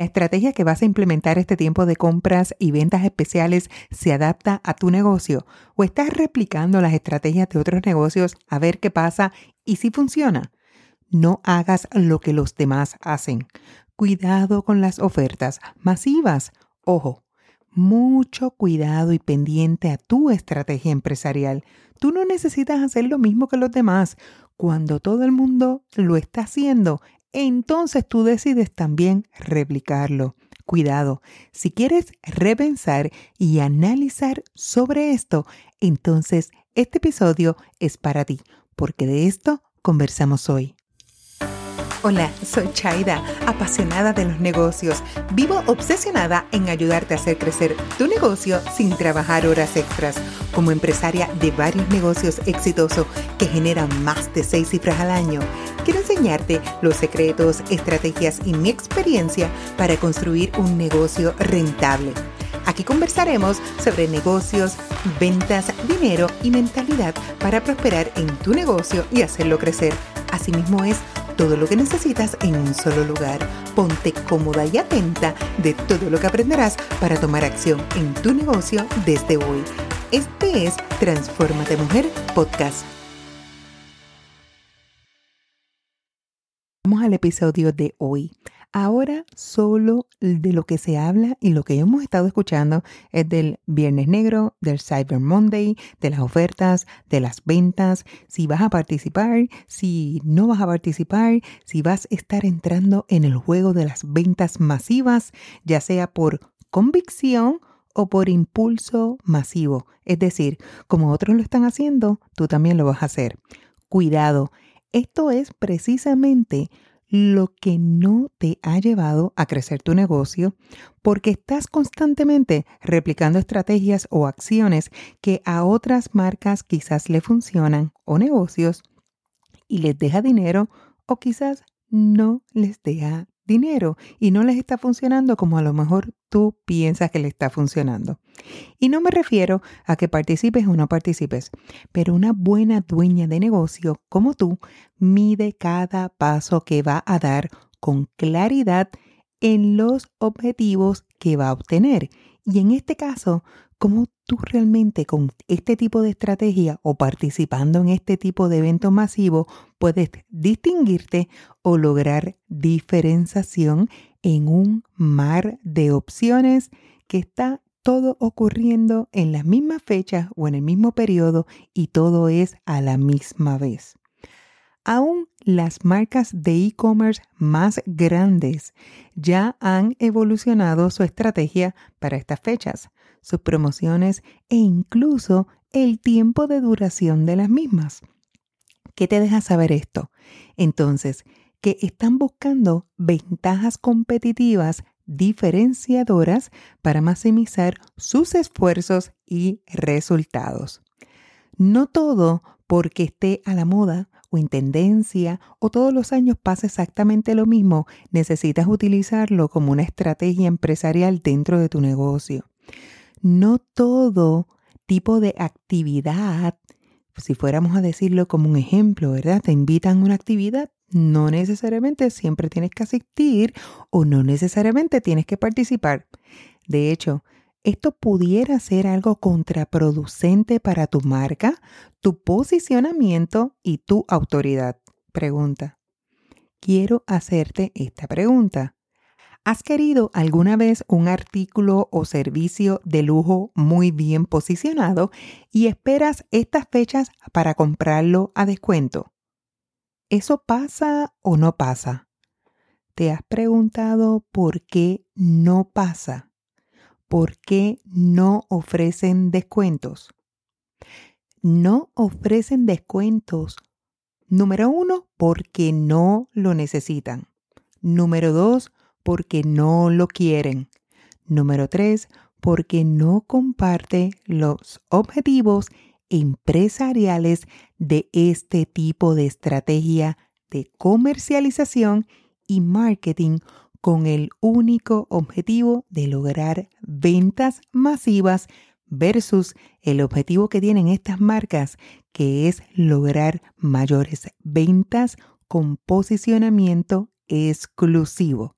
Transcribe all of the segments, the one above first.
La estrategia que vas a implementar este tiempo de compras y ventas especiales se adapta a tu negocio o estás replicando las estrategias de otros negocios a ver qué pasa y si funciona. No hagas lo que los demás hacen. Cuidado con las ofertas masivas. Ojo, mucho cuidado y pendiente a tu estrategia empresarial. Tú no necesitas hacer lo mismo que los demás. Cuando todo el mundo lo está haciendo, entonces tú decides también replicarlo. Cuidado, si quieres repensar y analizar sobre esto, entonces este episodio es para ti, porque de esto conversamos hoy. Hola, soy Chaida, apasionada de los negocios. Vivo obsesionada en ayudarte a hacer crecer tu negocio sin trabajar horas extras. Como empresaria de varios negocios exitosos que generan más de seis cifras al año, quiero enseñarte los secretos, estrategias y mi experiencia para construir un negocio rentable. Aquí conversaremos sobre negocios, ventas, dinero y mentalidad para prosperar en tu negocio y hacerlo crecer. Asimismo es todo lo que necesitas en un solo lugar. Ponte cómoda y atenta de todo lo que aprenderás para tomar acción en tu negocio desde hoy. Este es Transformate Mujer Podcast. Al episodio de hoy. Ahora solo de lo que se habla y lo que hemos estado escuchando es del Viernes Negro, del Cyber Monday, de las ofertas, de las ventas, si vas a participar, si no vas a participar, si vas a estar entrando en el juego de las ventas masivas, ya sea por convicción o por impulso masivo. Es decir, como otros lo están haciendo, tú también lo vas a hacer. Cuidado, esto es precisamente lo que no te ha llevado a crecer tu negocio porque estás constantemente replicando estrategias o acciones que a otras marcas quizás le funcionan o negocios y les deja dinero o quizás no les deja dinero y no les está funcionando como a lo mejor tú piensas que le está funcionando. Y no me refiero a que participes o no participes, pero una buena dueña de negocio como tú mide cada paso que va a dar con claridad en los objetivos que va a obtener. Y en este caso, cómo tú realmente con este tipo de estrategia o participando en este tipo de evento masivo puedes distinguirte o lograr diferenciación en un mar de opciones que está todo ocurriendo en las mismas fechas o en el mismo periodo y todo es a la misma vez. Aún las marcas de e-commerce más grandes ya han evolucionado su estrategia para estas fechas sus promociones e incluso el tiempo de duración de las mismas. ¿Qué te deja saber esto? Entonces, que están buscando ventajas competitivas diferenciadoras para maximizar sus esfuerzos y resultados. No todo porque esté a la moda o en tendencia o todos los años pasa exactamente lo mismo, necesitas utilizarlo como una estrategia empresarial dentro de tu negocio no todo tipo de actividad, si fuéramos a decirlo como un ejemplo, ¿verdad? Te invitan a una actividad, no necesariamente siempre tienes que asistir o no necesariamente tienes que participar. De hecho, esto pudiera ser algo contraproducente para tu marca, tu posicionamiento y tu autoridad. Pregunta. Quiero hacerte esta pregunta. ¿Has querido alguna vez un artículo o servicio de lujo muy bien posicionado y esperas estas fechas para comprarlo a descuento? ¿Eso pasa o no pasa? ¿Te has preguntado por qué no pasa? ¿Por qué no ofrecen descuentos? No ofrecen descuentos. Número uno, porque no lo necesitan. Número dos, porque no lo quieren. Número tres, porque no comparte los objetivos empresariales de este tipo de estrategia de comercialización y marketing con el único objetivo de lograr ventas masivas versus el objetivo que tienen estas marcas, que es lograr mayores ventas con posicionamiento exclusivo.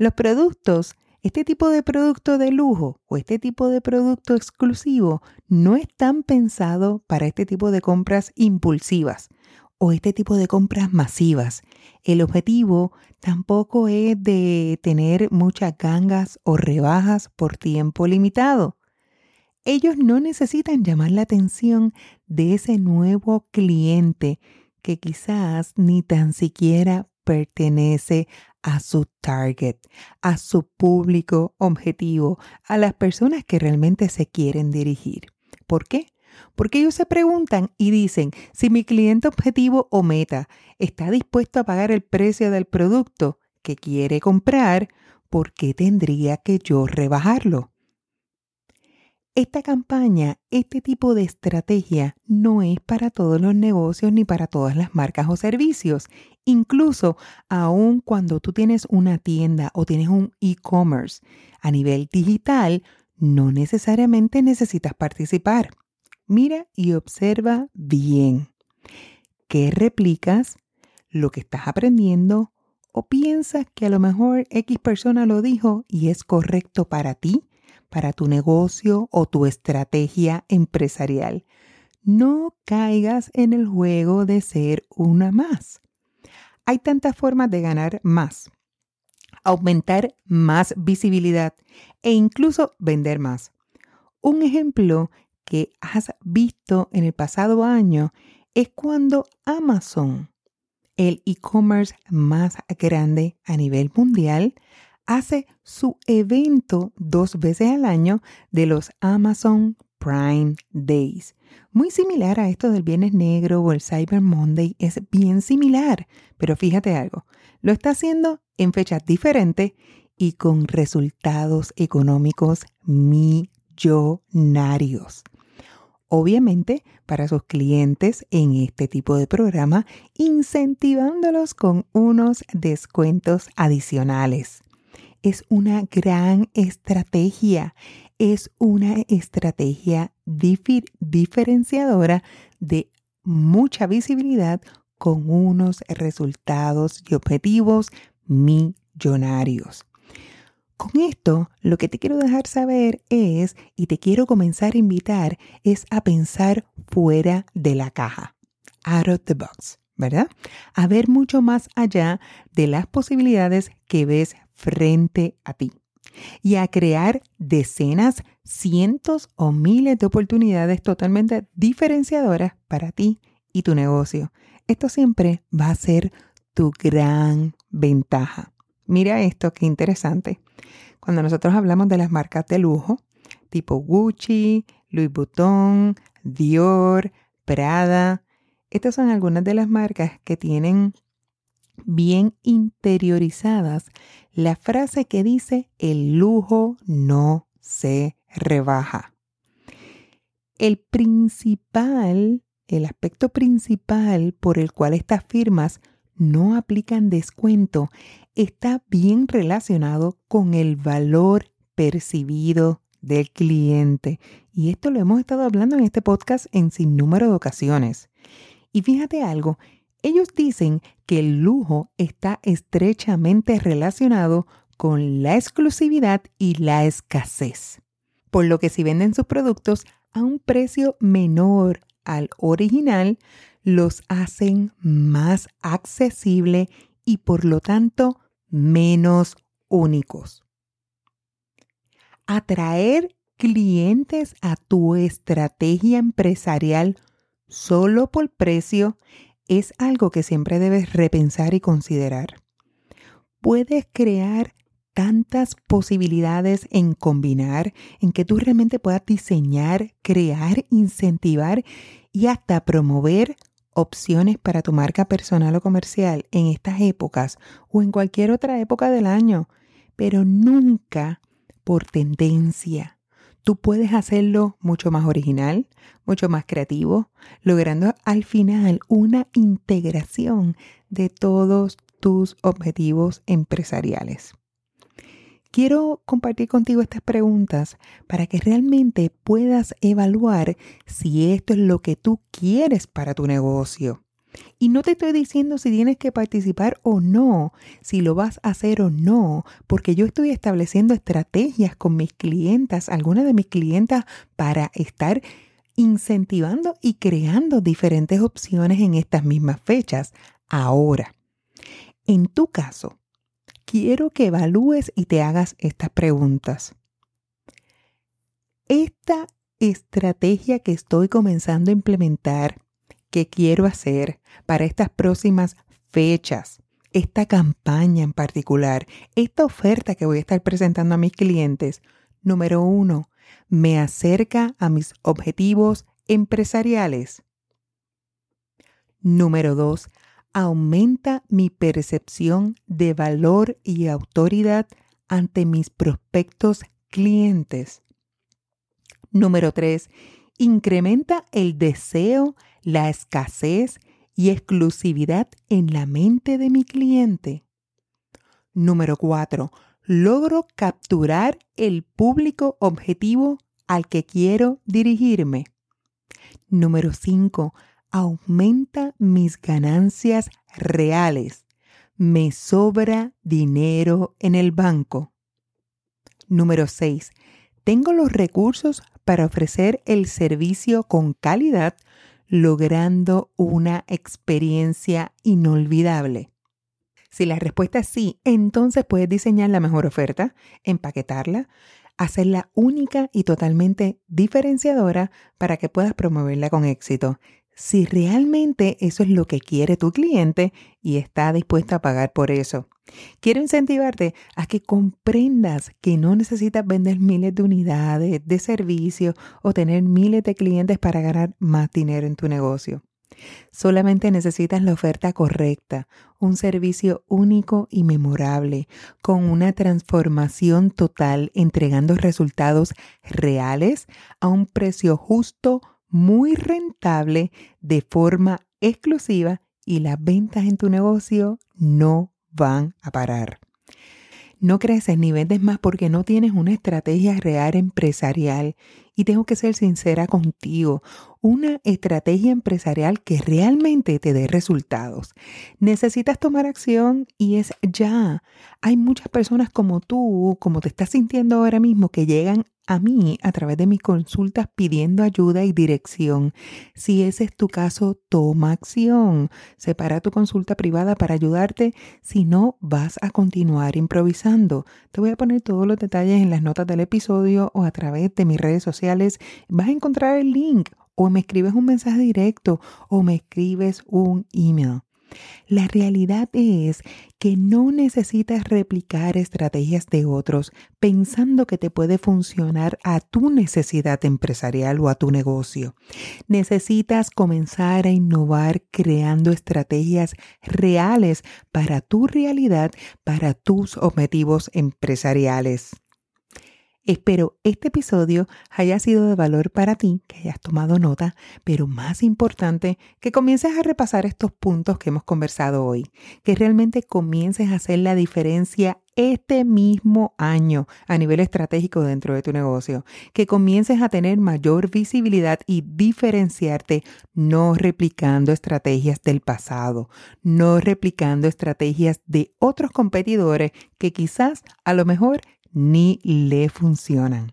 Los productos, este tipo de producto de lujo o este tipo de producto exclusivo no están pensados para este tipo de compras impulsivas o este tipo de compras masivas. El objetivo tampoco es de tener muchas gangas o rebajas por tiempo limitado. Ellos no necesitan llamar la atención de ese nuevo cliente que quizás ni tan siquiera pertenece a su target, a su público objetivo, a las personas que realmente se quieren dirigir. ¿Por qué? Porque ellos se preguntan y dicen, si mi cliente objetivo o meta está dispuesto a pagar el precio del producto que quiere comprar, ¿por qué tendría que yo rebajarlo? Esta campaña, este tipo de estrategia no es para todos los negocios ni para todas las marcas o servicios. Incluso aun cuando tú tienes una tienda o tienes un e-commerce a nivel digital, no necesariamente necesitas participar. Mira y observa bien. ¿Qué replicas? ¿Lo que estás aprendiendo? ¿O piensas que a lo mejor X persona lo dijo y es correcto para ti? para tu negocio o tu estrategia empresarial. No caigas en el juego de ser una más. Hay tantas formas de ganar más, aumentar más visibilidad e incluso vender más. Un ejemplo que has visto en el pasado año es cuando Amazon, el e-commerce más grande a nivel mundial, hace su evento dos veces al año de los Amazon Prime Days. Muy similar a esto del Viernes Negro o el Cyber Monday, es bien similar, pero fíjate algo, lo está haciendo en fechas diferentes y con resultados económicos millonarios. Obviamente para sus clientes en este tipo de programa, incentivándolos con unos descuentos adicionales es una gran estrategia. Es una estrategia diferenciadora de mucha visibilidad con unos resultados y objetivos millonarios. Con esto, lo que te quiero dejar saber es, y te quiero comenzar a invitar, es a pensar fuera de la caja, out of the box, ¿verdad? A ver mucho más allá de las posibilidades que ves frente a ti y a crear decenas, cientos o miles de oportunidades totalmente diferenciadoras para ti y tu negocio. Esto siempre va a ser tu gran ventaja. Mira esto, qué interesante. Cuando nosotros hablamos de las marcas de lujo, tipo Gucci, Louis Vuitton, Dior, Prada, estas son algunas de las marcas que tienen bien interiorizadas la frase que dice el lujo no se rebaja. El principal, el aspecto principal por el cual estas firmas no aplican descuento está bien relacionado con el valor percibido del cliente. Y esto lo hemos estado hablando en este podcast en sin número de ocasiones. Y fíjate algo, ellos dicen que el lujo está estrechamente relacionado con la exclusividad y la escasez, por lo que si venden sus productos a un precio menor al original, los hacen más accesible y por lo tanto menos únicos. Atraer clientes a tu estrategia empresarial solo por precio es algo que siempre debes repensar y considerar. Puedes crear tantas posibilidades en combinar, en que tú realmente puedas diseñar, crear, incentivar y hasta promover opciones para tu marca personal o comercial en estas épocas o en cualquier otra época del año, pero nunca por tendencia, tú puedes hacerlo mucho más original, mucho más creativo, logrando al final una integración de todos tus objetivos empresariales. Quiero compartir contigo estas preguntas para que realmente puedas evaluar si esto es lo que tú quieres para tu negocio. Y no te estoy diciendo si tienes que participar o no, si lo vas a hacer o no, porque yo estoy estableciendo estrategias con mis clientas, algunas de mis clientas, para estar incentivando y creando diferentes opciones en estas mismas fechas. Ahora, en tu caso, quiero que evalúes y te hagas estas preguntas. Esta estrategia que estoy comenzando a implementar, que quiero hacer para estas próximas fechas, esta campaña en particular, esta oferta que voy a estar presentando a mis clientes, número uno, me acerca a mis objetivos empresariales. Número dos, aumenta mi percepción de valor y autoridad ante mis prospectos clientes. Número 3. Incrementa el deseo, la escasez y exclusividad en la mente de mi cliente. Número 4. Logro capturar el público objetivo al que quiero dirigirme. Número 5 aumenta mis ganancias reales. Me sobra dinero en el banco. Número 6. Tengo los recursos para ofrecer el servicio con calidad, logrando una experiencia inolvidable. Si la respuesta es sí, entonces puedes diseñar la mejor oferta, empaquetarla, hacerla única y totalmente diferenciadora para que puedas promoverla con éxito si realmente eso es lo que quiere tu cliente y está dispuesto a pagar por eso. Quiero incentivarte a que comprendas que no necesitas vender miles de unidades de servicio o tener miles de clientes para ganar más dinero en tu negocio. Solamente necesitas la oferta correcta, un servicio único y memorable, con una transformación total, entregando resultados reales a un precio justo, muy rentable de forma exclusiva y las ventas en tu negocio no van a parar. No creces ni vendes más porque no tienes una estrategia real empresarial. Y tengo que ser sincera contigo, una estrategia empresarial que realmente te dé resultados. Necesitas tomar acción y es ya. Hay muchas personas como tú, como te estás sintiendo ahora mismo, que llegan a mí a través de mis consultas pidiendo ayuda y dirección. Si ese es tu caso, toma acción. Separa tu consulta privada para ayudarte. Si no, vas a continuar improvisando. Te voy a poner todos los detalles en las notas del episodio o a través de mis redes sociales. Vas a encontrar el link o me escribes un mensaje directo o me escribes un email. La realidad es que no necesitas replicar estrategias de otros pensando que te puede funcionar a tu necesidad empresarial o a tu negocio. Necesitas comenzar a innovar creando estrategias reales para tu realidad, para tus objetivos empresariales. Espero este episodio haya sido de valor para ti, que hayas tomado nota, pero más importante, que comiences a repasar estos puntos que hemos conversado hoy, que realmente comiences a hacer la diferencia este mismo año a nivel estratégico dentro de tu negocio, que comiences a tener mayor visibilidad y diferenciarte no replicando estrategias del pasado, no replicando estrategias de otros competidores que quizás a lo mejor ni le funcionan.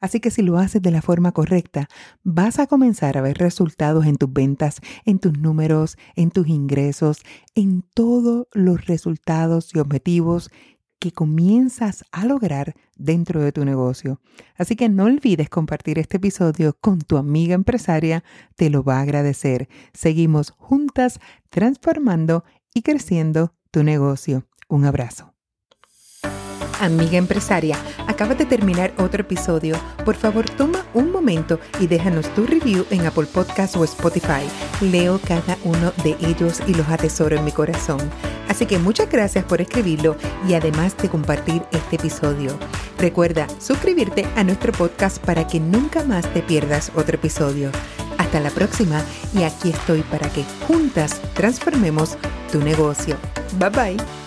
Así que si lo haces de la forma correcta, vas a comenzar a ver resultados en tus ventas, en tus números, en tus ingresos, en todos los resultados y objetivos que comienzas a lograr dentro de tu negocio. Así que no olvides compartir este episodio con tu amiga empresaria, te lo va a agradecer. Seguimos juntas transformando y creciendo tu negocio. Un abrazo. Amiga empresaria, acabas de terminar otro episodio. Por favor, toma un momento y déjanos tu review en Apple Podcast o Spotify. Leo cada uno de ellos y los atesoro en mi corazón. Así que muchas gracias por escribirlo y además de compartir este episodio. Recuerda suscribirte a nuestro podcast para que nunca más te pierdas otro episodio. Hasta la próxima y aquí estoy para que juntas transformemos tu negocio. Bye bye.